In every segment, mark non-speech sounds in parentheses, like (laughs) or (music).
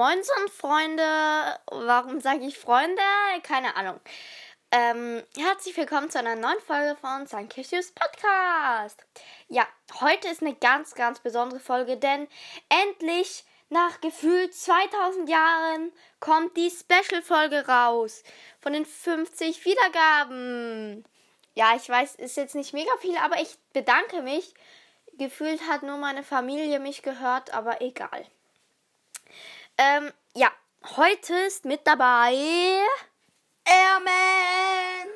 Moinsen, Freunde. Warum sage ich Freunde? Keine Ahnung. Ähm, herzlich willkommen zu einer neuen Folge von St. Kissus Podcast. Ja, heute ist eine ganz, ganz besondere Folge, denn endlich nach gefühlt 2000 Jahren kommt die Special-Folge raus von den 50 Wiedergaben. Ja, ich weiß, ist jetzt nicht mega viel, aber ich bedanke mich. Gefühlt hat nur meine Familie mich gehört, aber egal. Ähm, ja, heute ist mit dabei Airman.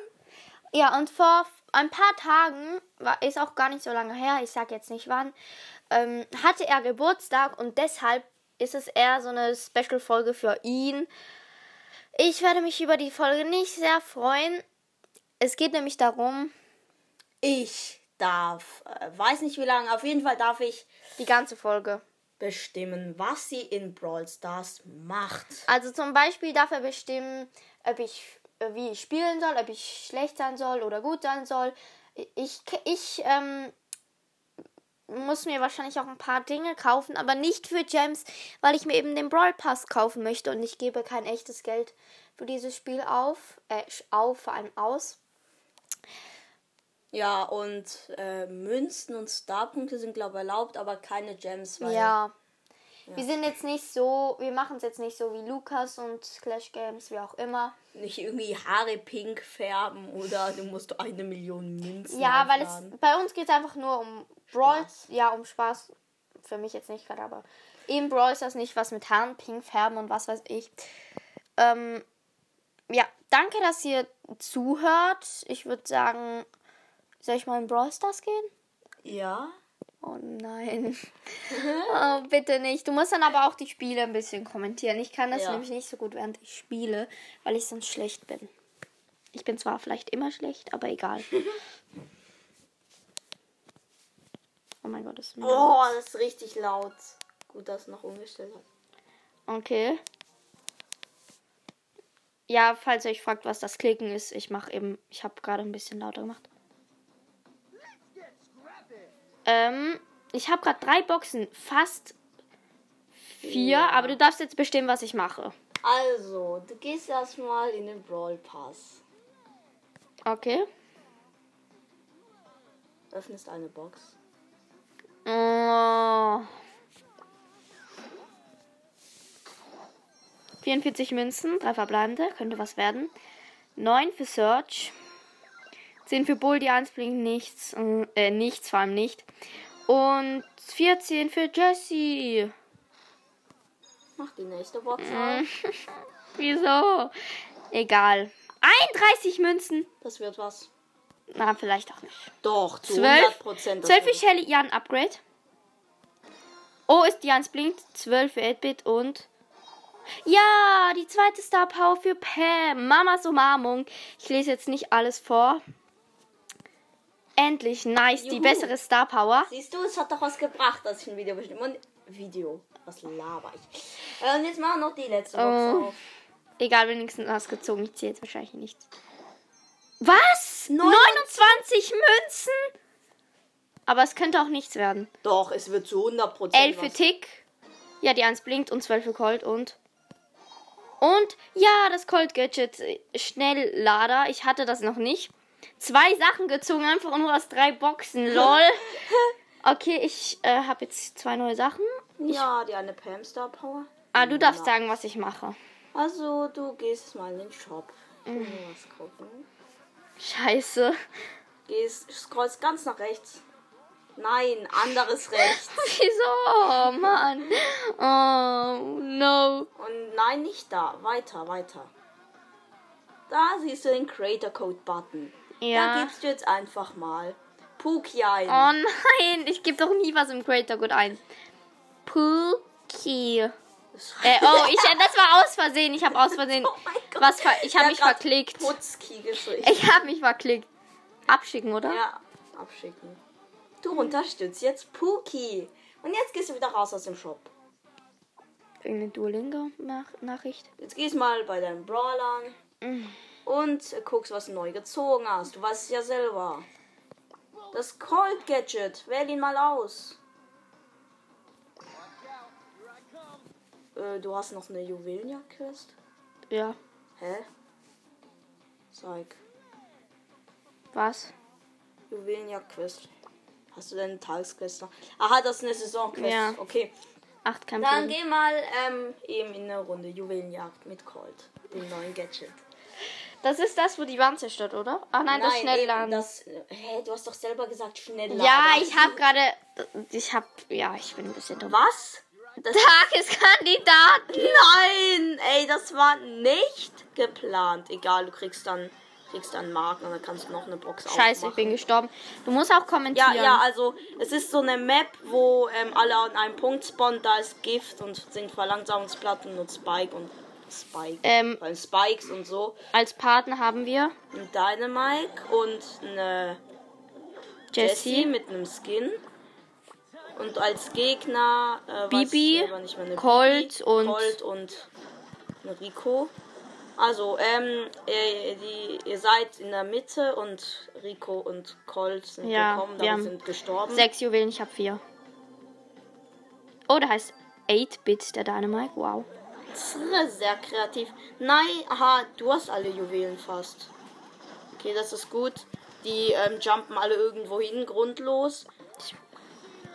Ja, und vor ein paar Tagen, war, ist auch gar nicht so lange her, ich sag jetzt nicht wann, ähm, hatte er Geburtstag und deshalb ist es eher so eine Special-Folge für ihn. Ich werde mich über die Folge nicht sehr freuen. Es geht nämlich darum, Ich darf, äh, weiß nicht wie lange, auf jeden Fall darf ich die ganze Folge. Bestimmen, was sie in Brawl Stars macht. Also zum Beispiel darf er bestimmen, ob ich, äh, wie ich spielen soll, ob ich schlecht sein soll oder gut sein soll. Ich, ich ähm, muss mir wahrscheinlich auch ein paar Dinge kaufen, aber nicht für Gems, weil ich mir eben den Brawl Pass kaufen möchte und ich gebe kein echtes Geld für dieses Spiel auf, äh, auf, vor allem aus. Ja, und äh, Münzen und Starpunkte sind, glaube ich, erlaubt, aber keine Gems. Weil Ja. Wir sind jetzt nicht so, wir machen es jetzt nicht so wie Lukas und Clash Games, wie auch immer. Nicht irgendwie Haare pink färben oder du musst eine Million Münzen Ja, weil es aufladen. bei uns geht es einfach nur um Brawl, Spaß. ja, um Spaß. Für mich jetzt nicht gerade, aber in Brawl ist das nicht was mit Haaren, pink färben und was weiß ich. Ähm, ja, danke, dass ihr zuhört. Ich würde sagen, soll ich mal in Brawl Stars gehen? Ja. Oh nein. (laughs) oh, bitte nicht. Du musst dann aber auch die Spiele ein bisschen kommentieren. Ich kann das Ja. nämlich nicht so gut, während ich spiele, weil ich sonst schlecht bin. Ich bin zwar vielleicht immer schlecht, aber egal. (laughs) oh mein Gott, das ist mir Oh, das ist richtig laut. Gut, dass es noch umgestellt hat. Okay. Ja, falls ihr euch fragt, was das Klicken ist, ich mache eben, ich habe gerade ein bisschen lauter gemacht. Ähm, ich habe gerade drei Boxen, fast vier, Ja. aber du darfst jetzt bestimmen, was ich mache. Also, du gehst erstmal in den Brawl Pass. Okay. Öffnest eine Box. Oh. 44 Münzen, drei verbleibende, könnte was werden. 9 für Search. 10 für Bull, die 1 blinkt nichts. Äh, nichts, vor allem nicht. Und 14 für Jessie. Mach die nächste Mhm. auf. (laughs) Wieso? Egal. 31 Münzen. Das wird was. Na, vielleicht auch nicht. Doch, zu 12, 100%. das 12 für Shelly, ja, ein Upgrade. Oh, ist die 1 blinkt. 12 für 8-Bit und. Ja, die zweite Star Power für Pam. Mamas Umarmung. Ich lese jetzt nicht alles vor. Endlich, nice, die Juhu. bessere Star Power. Siehst du, es hat doch was gebracht, dass ich ein Video bestimmt. Und Video. Was laber ich? Äh, und jetzt machen wir noch die letzte Box Oh. auf. Egal, wenigstens was gezogen. Ich ziehe jetzt wahrscheinlich nichts. Was? 29 29 Münzen? Aber es könnte auch nichts werden. Doch, es wird zu 100%. 11 für was. Tick. Ja, die 1 blinkt und 12 für Colt und. Und ja, das Colt Gadget äh, Schnelllader. Ich hatte das noch nicht. Zwei Sachen gezogen, einfach nur aus drei Boxen. (laughs) Lol. Okay, ich äh, habe jetzt zwei neue Sachen. Ja, die eine Pam Star Power. Ah, du darfst sagen, was ich mache. Also, du gehst mal in den Shop. Mhm. Was gucken. Scheiße. Gehst, scrollst ganz nach rechts. Nein, anderes (laughs) rechts. Wieso? Oh, Mann. Oh, no. Und nein, nicht da. Weiter, weiter. Da siehst du den Creator Code Button. Ja. Da gibst du jetzt einfach mal Puki ein. Oh nein, ich gebe doch nie was im Creator Good ein. Pookie. Äh, oh, ich, das war aus Versehen. Ich habe aus (laughs) Versehen Oh mein Gott. was ver ich habe mich verklickt. Putzki geschrieben. Ich habe mich verklickt. Abschicken, oder? Ja, abschicken. Du unterstützt jetzt Puki. Und jetzt gehst du wieder raus aus dem Shop. Irgendeine Duolingo-Nachricht. Jetzt gehst mal bei deinen Brawlern und guckst, was du neu gezogen hast. Du weißt es ja selber. Das Cold Gadget. Wähl ihn mal aus. äh, du hast noch eine Juwelenjagd-Quest? Ja. Hä? Zeig. Was? Juwelenjagd-Quest. Hast du deine Tagesquest noch? Aha, das ist eine Saisonquest. Ja. Okay. Acht Dann Kämpfe. geh mal ähm, eben in eine Runde Juwelenjagd mit Colt, dem neuen Gadget. Das ist das, wo die Wand zerstört, oder? Ach nein, das eben, Schnellladen. das. Hä, du hast doch selber gesagt Schnellladen. Ja, ich habe gerade. Ich habe. Ja, ich bin ein bisschen dumm. Was? Das Tageskandidat! Nein! Ey, das war nicht geplant. Egal, du kriegst dann kriegst dann Marken und dann kannst du noch eine Box Scheiße, ich aufmachen. bin gestorben. Du musst auch Ja, kommentieren. ja, also es ist so eine Map, wo ähm, alle an einem Punkt spawnen, da ist Gift und sind Verlangsamungsplatten und Spike und Spike. Ähm. Weil Spikes und so. Als Partner haben wir Ein Dynamike und eine Jessie Jessie, mit einem Skin. Und als Gegner äh, Bibi, Colt Bibi, und- Colt und Rico. Also, ähm, ihr, die, ihr seid in der Mitte und Rico und Colt sind Ja, gekommen, haben sind gestorben. sechs Juwelen, ich habe vier. Oh, der heißt 8-Bit, der Dynamite. Wow. Sehr, kreativ. Nein, aha, du hast alle Juwelen fast. Okay, das ist gut. Die ähm, jumpen alle irgendwo hin, grundlos.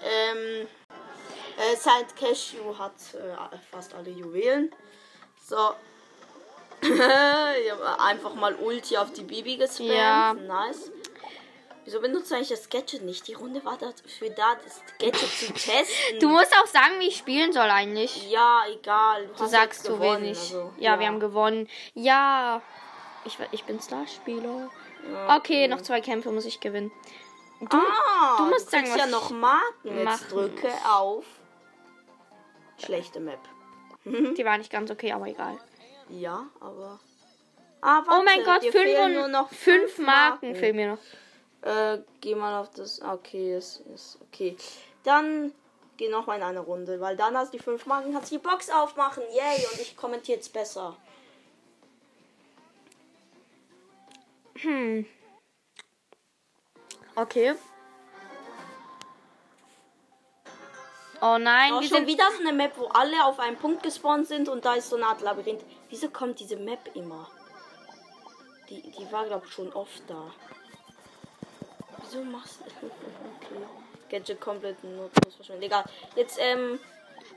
Ähm, äh, Saint Cashew hat äh, fast alle Juwelen. So. (laughs) ich habe einfach mal Ulti auf die Bibi gespammt. Ja. Nice. Wieso benutzt du eigentlich das Gadget nicht? Die Runde war dafür da, das Gadget zu testen. Du musst auch sagen, wie ich spielen soll eigentlich. ja, egal. Du sagst zu wenig. Also, ja, wir haben gewonnen. Ja. Ich, ich bin Starspieler. Okay, noch zwei Kämpfe muss ich gewinnen. Du, Ah, du musst du sagen, was ja noch Marken. Jetzt machen drücke auf schlechte Map. (laughs) die war nicht ganz okay, aber egal. Ja, aber. Ah, Oh mein warte, Gott, fünf, nur noch fünf Marken fehlen mir noch. Äh, geh mal auf das. Okay, ist, ist okay. Dann geh noch mal in eine Runde, weil dann hast du die fünf Marken, kannst du die Box aufmachen. Yay, und ich kommentiere jetzt besser. Hm. Okay. Oh nein, Oh, wir schon sind wieder so eine Map, wo alle auf einen Punkt gespawnt sind und da ist so eine Art Labyrinth. Wieso kommt diese Map immer? Die, die war, glaube ich, schon oft da. Wieso machst du. (laughs) Okay. Gadget komplett nutzlos verschwunden. Egal. Jetzt, ähm.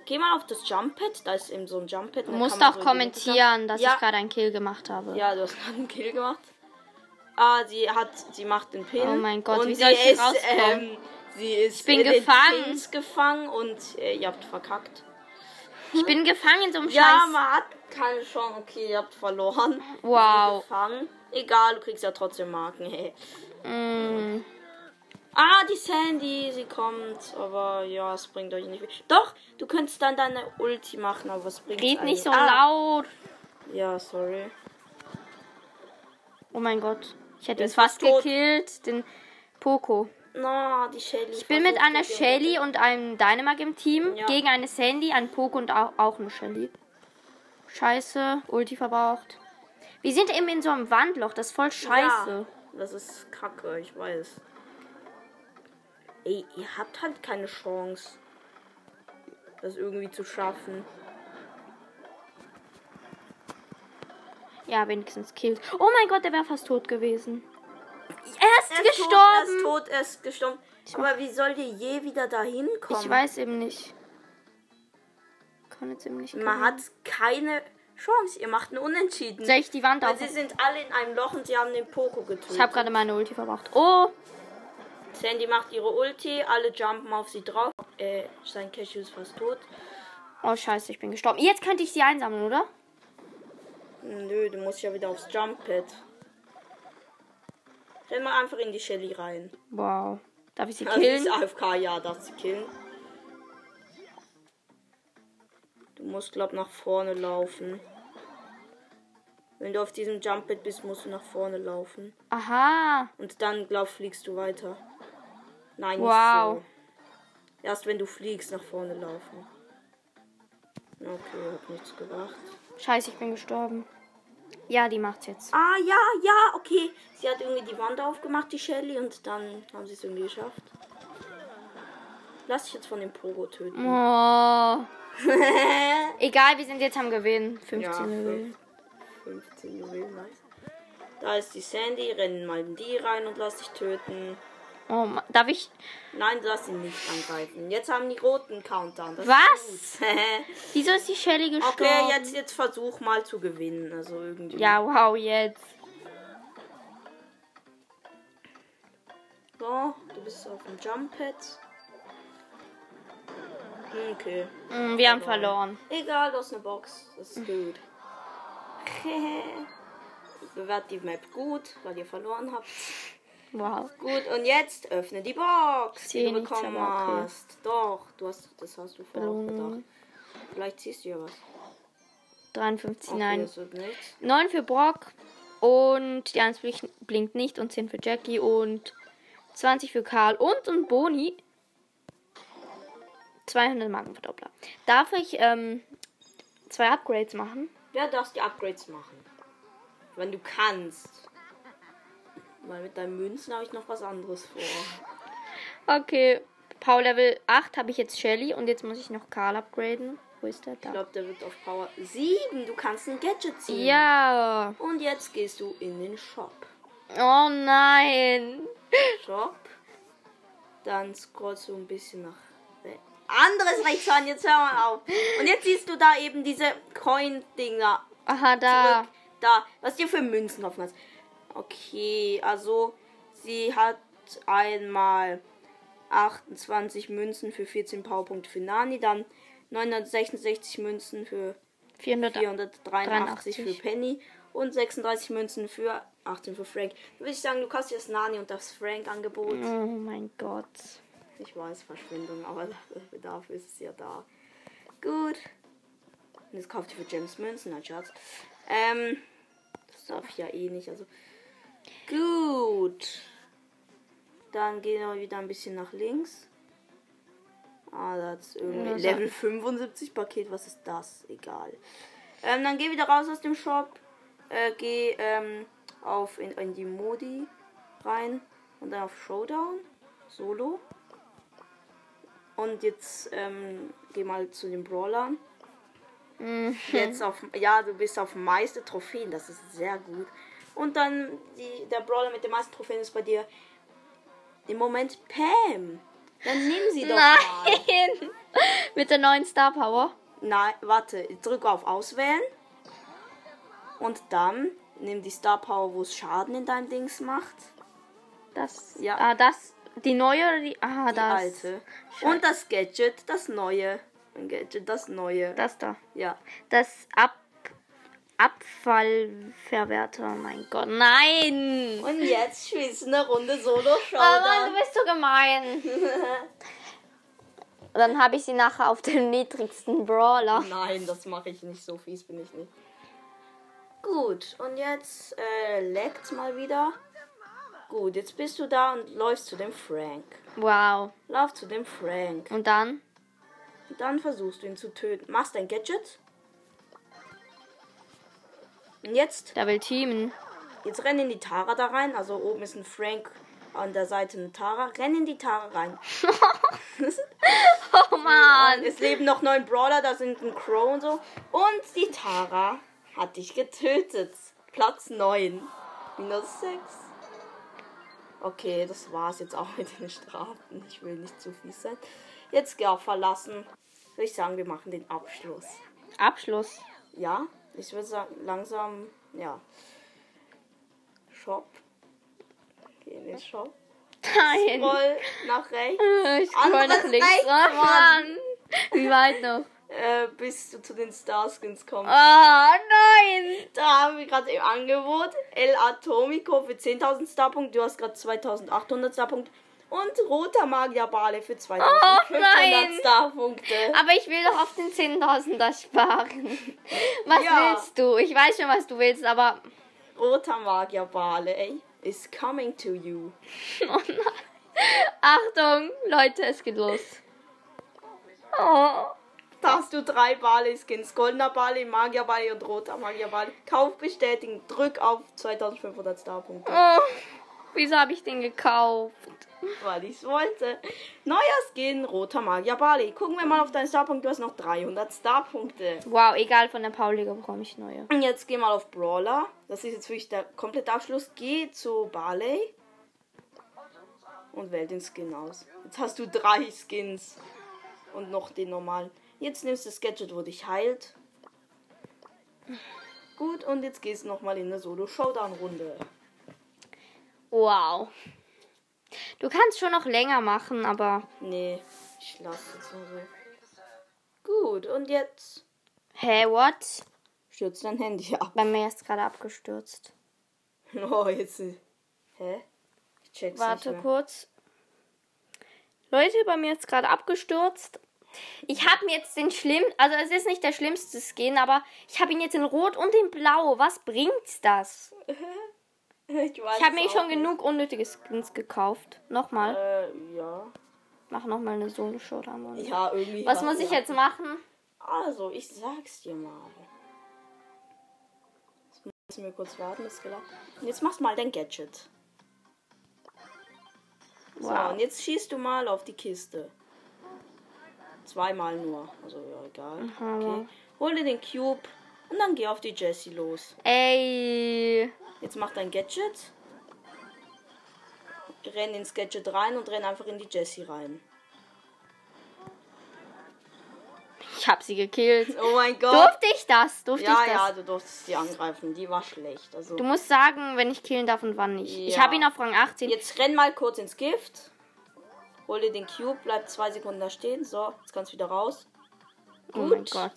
Geh mal auf das Jump-Pad. Da ist eben so ein Jump-Pad. Du musst auch kommentieren, dass ich gerade einen Kill gemacht habe. Ja, du hast gerade einen Kill gemacht. Ah, sie hat. Sie macht den Pin. Oh mein Gott, und wie sie soll ich ist, rauskommen? ähm, Sie ist. Ich bin gefangen. Pins gefangen und äh, ihr habt verkackt. Ich bin (laughs) gefangen in so einem Ja, Scheiß. man hat keine Chance. Okay, ihr habt verloren. (laughs) Wow. Gefangen. Egal, du kriegst ja trotzdem Marken. Hey. Mm, Ah, die Sandy, sie kommt. Aber ja, es bringt euch nicht viel. Doch, du könntest dann deine Ulti machen, aber es bringt red nicht so ah, laut. Ja, sorry. Oh mein Gott. Ich hätte ist fast tot. gekillt. Den Poco. Na, die Shelly. Ich bin mit einer Shelly und einem Dynamite im Team Ja. gegen eine Sandy, einen Poco und auch, auch eine Shelly. Scheiße, Ulti verbraucht. Wir sind eben in so einem Wandloch, das ist voll scheiße. Ja, das ist kacke, ich weiß. Ey, ihr habt halt keine Chance, das irgendwie zu schaffen. Ja, wenigstens killt. Oh mein Gott, der wäre fast tot gewesen. Er ist Er ist gestorben. Tot, er ist tot, er ist gestorben. Aber wie soll ihr je wieder dahin kommen? Ich weiß eben nicht. Kann jetzt eben nicht. Man hat keine Chance. Ihr macht einen Unentschieden. Soll ich die Wand auf? sie sind alle in einem Loch und sie haben den Poco getötet. Ich habe gerade meine Ulti verbraucht. Oh, Sandy macht ihre Ulti, alle jumpen auf sie drauf. Äh, sein Cashew ist fast tot. oh scheiße, ich bin gestorben. Jetzt könnte ich sie einsammeln, oder? Nö, du musst ja wieder aufs Jump-Pad. Renn mal einfach in die Shelly rein. Wow. Darf ich sie Also killen? ist AFK, ja, darfst sie killen. Du musst, glaub, nach vorne laufen. Wenn du auf diesem Jump-Pad bist, musst du nach vorne laufen. Aha. Und dann, glaub, fliegst du weiter. Nein, Wow. nicht so. Erst wenn du fliegst, nach vorne laufen. Okay, hat nichts gebracht. Scheiße, ich bin gestorben. Ja, die macht's jetzt. Ah, ja, ja, okay. Sie hat irgendwie die Wand aufgemacht, die Shelly, und dann haben sie es irgendwie geschafft. Lass dich jetzt von dem Pogo töten. Oh. (laughs) Egal, wir sind jetzt am Gewinn. 15 Ja, Juwelen. 15 Juwelen, nice. Da ist die Sandy, renn mal in die rein und lass dich töten. Oh, darf ich. Nein, du darfst ihn nicht angreifen. Jetzt haben die roten Countdown. Das Was? Ist. (laughs) Wieso ist die Shelly gestorben? okay, jetzt, jetzt versuch mal zu gewinnen. Also irgendwie. Ja, wow, jetzt. So, du bist auf dem Jump Pad. Okay. Mm, wir haben verloren. Egal, du hast eine Box. Das ist gut. (laughs) Bewert die Map gut, weil ihr verloren habt. Wow. Gut, und jetzt öffne die Box, die du bekommen hast. Doch, du hast, das hast du vorher gedacht. Vielleicht ziehst du ja was. 53, Okay, nein. das wird nichts. 9 für Brock und die 1 blink- blinkt nicht und 10 für Jackie und 20 für Karl und und Boni. 200 Markenverdoppler. Darf ich ähm, zwei Upgrades machen? Ja, darfst die Upgrades machen. Wenn du kannst. Weil mit deinen Münzen habe ich noch was anderes vor. Okay. Power Level 8 habe ich jetzt Shelly und jetzt muss ich noch Karl upgraden. Wo ist der Ich da? glaube, der wird auf Power 7. Du kannst ein Gadget ziehen. Ja. Und jetzt gehst du in den Shop. Oh nein. Shop. Dann scrollst du ein bisschen nach re- anderes rechts an. Jetzt hör mal auf. Und jetzt siehst du da eben diese Coin-Dinger. Aha, da. Zurück. Da. Was dir für Münzen offen hast. Okay, also sie hat einmal 28 Münzen für 14 Powerpunkte für Nani, dann 966 Münzen für 400. 483 für 83. Penny und 36 Münzen für 18 für Frank. Würde ich sagen, du kaufst dir das Nani und das Frank-Angebot. Oh mein Gott. Ich weiß, Verschwendung, aber dafür ist es ja da. Gut. Und jetzt kauft ihr für James Münzen, nein, Schatz. Ähm, das darf ich ja eh nicht, also. Gut. Dann gehen wir wieder ein bisschen nach links. Ah, das ist irgendwie. Level 75 Paket. Was ist das? Egal. Ähm, dann geh wieder raus aus dem Shop. Äh, geh ähm, auf in, in die Modi rein und dann auf Showdown. Solo. Und jetzt ähm, geh mal zu den Brawlern. Mhm. Jetzt auf, ja, du bist auf meiste Trophäen, das ist sehr gut. Und dann die, der Brawler mit den meisten Trophäen ist bei dir im Moment Pam. Dann nimm sie doch mal. Nein! (laughs) Mit der neuen Star Power. Nein, warte, drück auf Auswählen. Und dann nimm die Star Power, wo es Schaden in deinem Dings macht. Das. Ja. Ah, das. Die neue oder die. Ah, Die das. alte. Und das Gadget, das neue. Ein Gadget, das neue. Das da. Ja. Das Ab. Abfallverwerter. Mein Gott. Nein! Und jetzt spielst du eine Runde Solo Oh du bist so gemein. (laughs) Dann habe ich sie nachher auf den niedrigsten Brawler. Nein, das mache ich nicht. So fies bin ich nicht. Gut, und jetzt äh, leckt's mal wieder. Gut, jetzt bist du da und läufst zu dem Frank. Wow. Lauf zu dem Frank. Und dann? Dann versuchst du ihn zu töten. Machst dein Gadget. Und jetzt, will teamen. jetzt renn in die Tara da rein. Also oben ist ein Frank, an der Seite eine Tara. Renn in die Tara rein. (laughs) (laughs) Oh Mann. Es leben noch neun Brawler, da sind ein Crow und so. Und die Tara hat dich getötet. Platz 9. Minus 6. Okay, das war's jetzt auch mit den Strafen. Ich will nicht zu fies sein. Jetzt geh auf verlassen. Würde ich sagen, wir machen den Abschluss. Abschluss. Ja, ich würde sagen, langsam, ja. Shop. Geh in den Shop. Nein. Roll nach rechts. Ich scroll nach links. rechts. Mann. Wie weit noch? Äh, bis du zu den Starskins kommst. Ah, nein. Da haben wir gerade im Angebot El Atomico für 10.000 Starpunkte. Du hast gerade 2.800 Starpunkte. Und roter Magierbale für 2.500 nein. Starpunkte. Aber ich will doch auf den 10.000er sparen. (laughs) Was Ja. willst du? Ich weiß schon, was du willst, aber... Roter Magierbale, ey. Is coming to you. (laughs) Oh nein. Achtung, Leute, es geht los. Oh. Da hast du drei Bale-Skins. Goldener Bale, Magierbale und roter Magierbale. Kauf bestätigen. Drück auf 2500 Starpunkte. Oh. Wieso habe ich den gekauft? (laughs) Weil ich es wollte. Neuer Skin, roter Magier Bali. Gucken wir mal auf deinen Starpunkt. Du hast noch 300 Starpunkte. Wow, egal, von der Pauliga bekomme ich neue. Und jetzt geh mal auf Brawler. Das ist jetzt wirklich der komplette Abschluss. Geh zu Barley. Und wähl den Skin aus. Jetzt hast du drei Skins. Und noch den normalen. Jetzt nimmst du das Gadget, wo dich heilt. Gut, und jetzt gehst du nochmal in eine Solo-Showdown-Runde. Wow. Du kannst schon noch länger machen, aber. Nee, ich lasse es mal so. Gut, und jetzt Hä, what? stürzt dein Handy ab. Bei mir ist gerade abgestürzt. (laughs) Oh, jetzt. Hä? Ich check's Warte kurz. Leute, bei mir ist gerade abgestürzt. Ich habe mir jetzt den schlimm, also es ist nicht der schlimmste Skin, aber ich habe ihn jetzt in Rot und in Blau. Was bringt's das? (laughs) (laughs) Ich, Ich habe mir schon nicht. genug unnötige Skins gekauft. Nochmal. Äh, ja. Mach nochmal eine Solo-Show dann. Ja, irgendwie. Was muss ich jetzt machen? Also, ich sag's dir mal. Jetzt müssen wir kurz warten, bis geladen. Jetzt machst mal dein Gadget. So, Wow. und jetzt schießt du mal auf die Kiste. Zweimal nur. Also, ja, egal. Aha. Okay. Hol dir den Cube und dann geh auf die Jessie los. Ey. Jetzt mach dein Gadget. Renn ins Gadget rein und renn einfach in die Jessie rein. Ich habe sie gekillt. Oh mein Gott. Durfte ich das? Durfte ja, ich das? ja, du durftest sie angreifen. Die war schlecht. Also Du musst sagen, wenn ich killen darf und wann nicht. Ich Ja. habe ihn auf Rang 18. jetzt renn mal kurz ins Gift. Hol dir den Cube, bleib zwei Sekunden da stehen. So, jetzt kannst du wieder raus. oh mein Gut. Gott.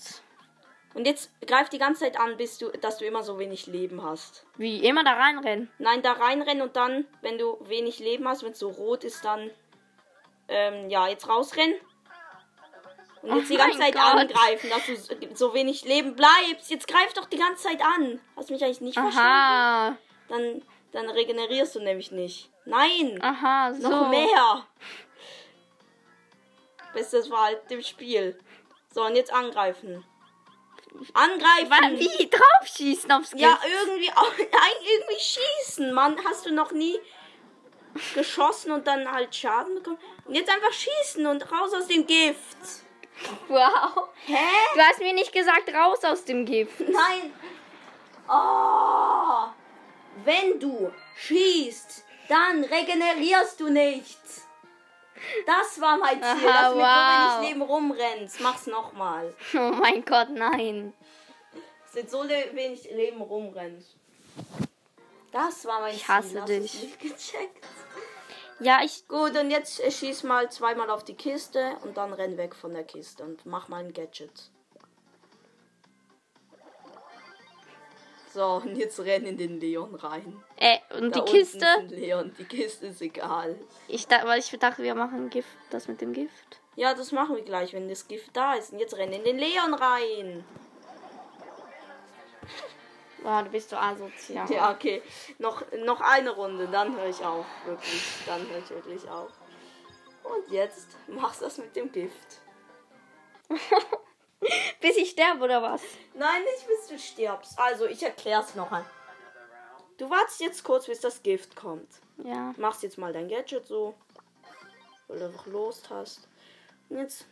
Und jetzt greif die ganze Zeit an, bis du, dass du immer so wenig Leben hast. Wie immer da reinrennen. Nein, da reinrennen und dann, wenn du wenig Leben hast, wenn es so rot ist, dann ähm, ja, jetzt rausrennen. Und jetzt Oh die ganze Zeit Gott. angreifen, dass du so- wenig Leben bleibst. Jetzt greif doch die ganze Zeit an. Hast mich eigentlich nicht verstanden? Aha. Dann, dann regenerierst du nämlich nicht. Nein! Aha, so. Noch mehr! Bestes war halt im Spiel. So, und jetzt angreifen. Angreifen! Wa- Wie draufschießen aufs Gift? Ja, irgendwie, auch- (laughs) nein, irgendwie schießen. Mann, hast du noch nie geschossen und dann halt Schaden bekommen? Und jetzt einfach schießen und raus aus dem Gift. Wow. Hä? Du hast mir nicht gesagt, raus aus dem Gift. (laughs) Nein. Oh. Wenn du schießt, dann regenerierst du nicht. Das war mein Ziel, Aha, dass du mit wow. so wenig Leben rumrennst. Mach's nochmal. (laughs) Oh mein Gott, nein. Dass du mit so le wenig Leben rumrennst. Das war mein Ich hasse Ziel. Hast dich. nicht gecheckt? Ja, ich. Gut, und jetzt schieß mal zweimal auf die Kiste und dann renn weg von der Kiste und mach mal ein Gadget. So, und jetzt renn in den Leon rein. Äh, und Da die Kiste. Leon, die Kiste ist egal. Ich, da, weil ich dachte, wir machen Gift, das mit dem Gift. Ja, das machen wir gleich, wenn das Gift da ist. Und jetzt renn in den Leon rein. Boah, du bist so asozial. Ja, okay. Noch, noch eine Runde, dann höre ich auf. Wirklich. Dann höre ich wirklich auf. Und jetzt machst du das mit dem Gift. (laughs) (laughs) Bis ich sterbe oder was? Nein, nicht bis du stirbst. Also, ich erklär's noch einmal. Du wartest jetzt kurz, bis das Gift kommt. Ja. Machst jetzt mal dein Gadget so. Weil du einfach Lust hast. Und jetzt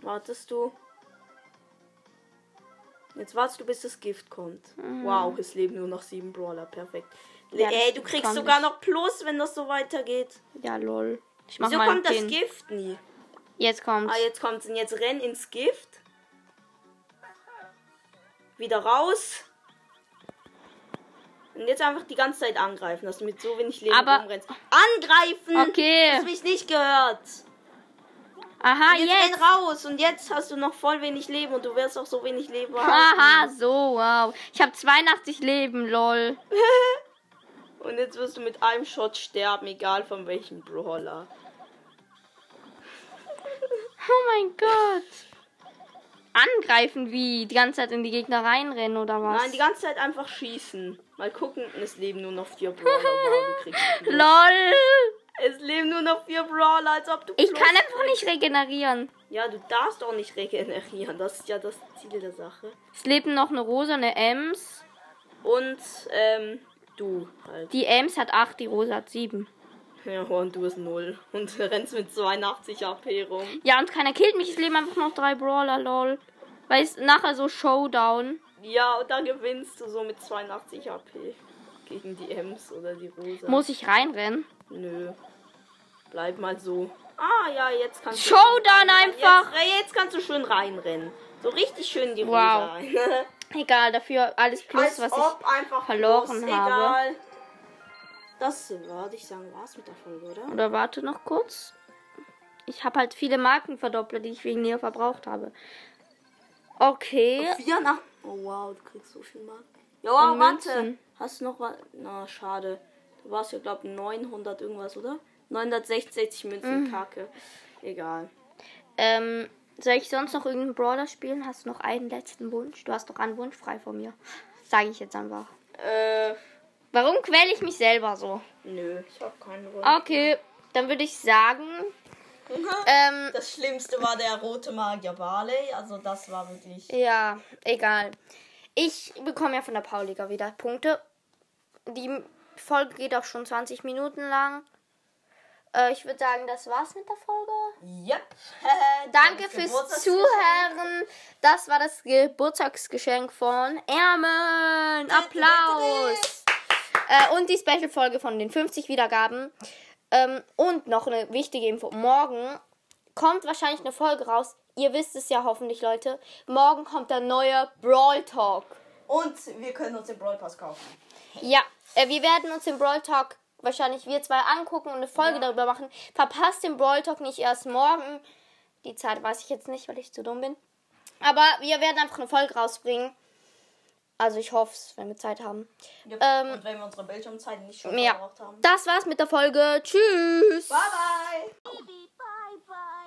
wartest du. Jetzt wartest du, bis das Gift kommt. Wow, es leben nur noch sieben Brawler. Perfekt. Ja, Ey, du kriegst sogar ich. noch Plus, wenn das so weitergeht. Ja, lol. Ich mach Wieso mal kommt das. Gift nie? Jetzt kommt's. Ah, jetzt kommt's. Und jetzt renn ins Gift. Wieder raus. Und jetzt einfach die ganze Zeit angreifen, dass du mit so wenig Leben Aber- rumrennst. Angreifen! Okay. Hast mich nicht gehört. Aha, Jetzt, jetzt. renn raus und jetzt hast du noch voll wenig Leben und du wirst auch so wenig Leben haben. Aha, so, wow. Ich habe 82 Leben, lol. (laughs) Und jetzt wirst du mit einem Shot sterben, egal von welchem Brawler. Oh mein Gott. Angreifen wie? Die ganze Zeit in die Gegner reinrennen oder was? Nein, die ganze Zeit einfach schießen. Mal gucken, es leben nur noch vier Brawler. (laughs) LOL. Es leben nur noch vier Brawler, als ob du Ich kann einfach nicht regenerieren. Ja, du darfst auch nicht regenerieren. Das ist ja das Ziel der Sache. Es leben noch eine Rosa, eine Ems. Und ähm, Du halt. Die Ems hat 8, die Rosa hat 7. Ja, und du bist 0. Und rennst mit 82 AP rum. Ja, und keiner killt mich. Es leben einfach noch drei Brawler, lol. Weil es nachher so Showdown. Ja, und dann gewinnst du so mit 82 AP. Gegen die Ems oder die Rosa. Muss ich reinrennen? Nö. Bleib mal so. Ah, ja, jetzt kannst du. Showdown einfach! Jetzt, jetzt kannst du schön reinrennen. So richtig schön die Wow. Rosa. (laughs) Egal, dafür alles plus, Als was ich einfach verloren plus, habe. Egal. Das würde ich sagen, war's mit der Folge, oder? Oder warte noch kurz. Ich habe halt viele Marken verdoppelt, die ich wegen Neo verbraucht habe. Okay. Vier nach. Oh wow, du kriegst so viel Mark. Ja, wow, warte. Hast du noch was? Na, schade. Du warst ja, glaub 900 irgendwas, oder? 966 Münzen, Mhm. Kacke. Egal. Ähm, soll ich sonst noch irgendeinen Brawler spielen? Hast du noch einen letzten Wunsch? Du hast doch einen Wunsch frei von mir. Sage ich jetzt einfach. Äh, Warum quäle ich mich selber so? nö, ich hab keinen Wunsch. Okay, dann würde ich sagen, ähm, Das Schlimmste war der rote Magier Barley. Also das war wirklich. ja, egal. Ich bekomme ja von der Pauliga wieder Punkte. Die Folge geht auch schon 20 Minuten lang. Äh, ich würde sagen, das war's mit der Folge. Yep. (laughs) Danke fürs Zuhören. Das war das Geburtstagsgeschenk von Ermen. Applaus. Äh, und die Special-Folge von den 50 Wiedergaben. Ähm, und noch eine wichtige Info. Morgen kommt wahrscheinlich eine Folge raus. Ihr wisst es ja hoffentlich, Leute. Morgen kommt der neue Brawl Talk. Und wir können uns den Brawl Pass kaufen. Ja, äh, wir werden uns den Brawl Talk wahrscheinlich wir zwei angucken und eine Folge darüber machen. Verpasst den Brawl Talk nicht erst morgen. Die Zeit weiß ich jetzt nicht, weil ich zu dumm bin. Aber wir werden einfach eine Folge rausbringen. Also ich hoffe es, wenn wir Zeit haben. Ja, ähm, und wenn wir unsere Bildschirmzeit nicht schon ja. verbraucht haben. Das war's mit der Folge. Tschüss. Bye bye. Baby, bye, bye.